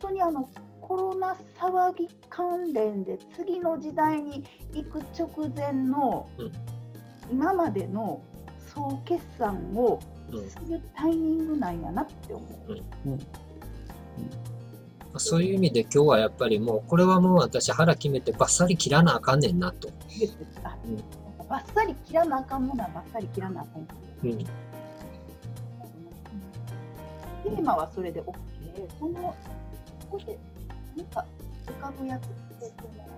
当にあのコロナ騒ぎ関連で次の時代に行く直前の、うん今までの総決算をうんするタイミングなんやなって思う。そういう意味で今日はやっぱりもう、これはもう私腹決めてバッサリ切らなあかんねんなと。あうんバッサリ切らなあかんものはバッサリ切らなあかん。うん。テーマはそれで OK。その、ここで、なんか浮かぶやつって、その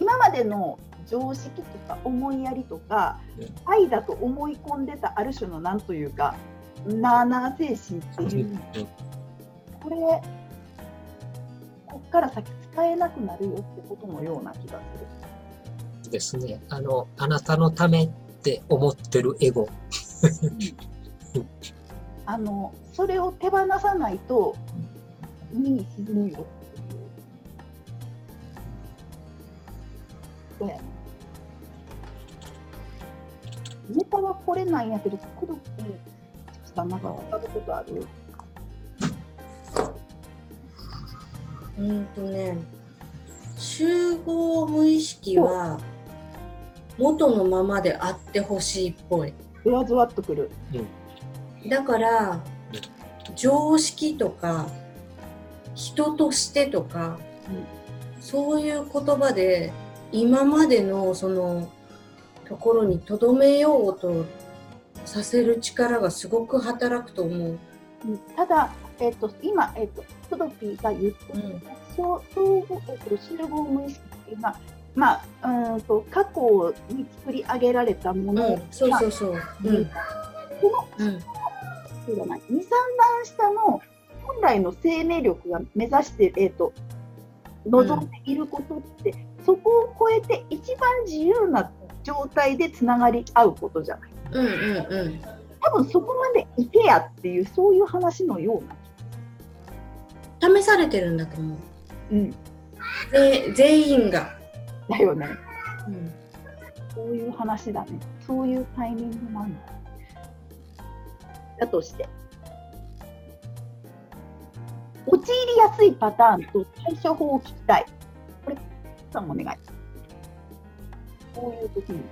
今までの常識とか思いやりとか、うん愛だと思い込んでたある種のなんというか、なあなあ精神っていう、これ、こっから先使えなくなるよってことのような気がすですね。あの、あなたのためって思ってるエゴ。る。あの、それを手放さないと、海に沈むよっていう。そうやね。ネタはこれなんやけど、くどって、さんなんか分かることあるうんとね、集合無意識は元のままであってほしいっぽい。ゾワゾワっとくる。だから、常識とか、人としてとか、そういう言葉で、今までのそのところにとどめようとさせる力がすごく働くと思う。うんただ、えっと今、えっとプドピーが言ってる、うんそう総合えっと集合無意識っていうのは、まあ、うーんと過去に作り上げられたものが、うん、そうそうそう。うん。このうん。そうじゃない2、3段下の本来の生命力が目指して、えっと望んでいることって、そこを超えて一番自由な状態でつながり合うことじゃない。うんうんうん。多分そこまでいけやっていうそういう話のような。試されてるんだと思う。うん、ぜ全員が。だよね。うん。そういう話だね。そういうタイミングなんだ。だとして。陥りやすいパターンと対処法を聞きたい。これ、さんお願い。こういう時に。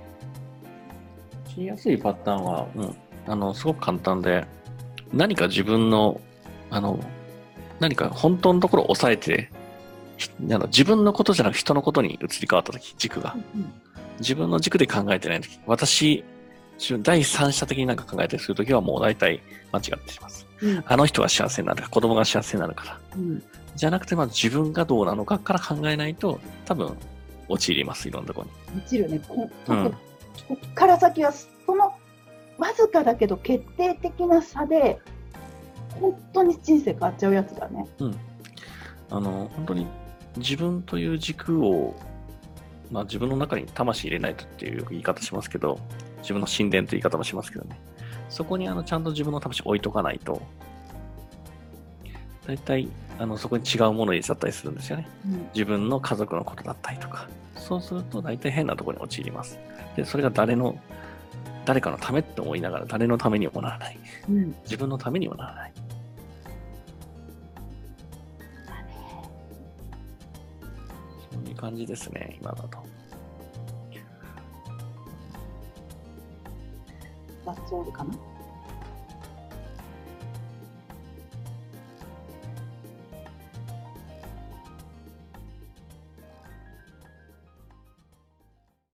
しやすいパターンは、うん、あの、すごく簡単で、何か自分の、あの、何か本当のところを抑えて、ひあの自分のことじゃなく人のことに移り変わったとき、軸が。自分の軸で考えてないとき、私、第三者的になんか考えたりするときはもう大体間違ってします。うんあの人が幸せになる子供が幸せになるから。うんじゃなくて、まず自分がどうなのかから考えないと、多分、陥ります、いろんなところに。落ちるね。こうんこっから先は、そのわずかだけど決定的な差で、本当に人生変わっちゃうやつだね。あの、本当に自分という軸を、まあ自分の中に魂入れないとっていう言い方しますけど、自分の神殿という言い方もしますけどね。そこにあのちゃんと自分の魂置いとかないと、大体あのそこに違うものに入れちゃったりするんですよね。うん自分の家族のことだったりとか。そうすると大体変なところに陥ります。で、それが誰の、誰かのためって思いながら誰のためにもならない。うん自分のためにもならない。そういう感じですね、今だと。バッツオールかな。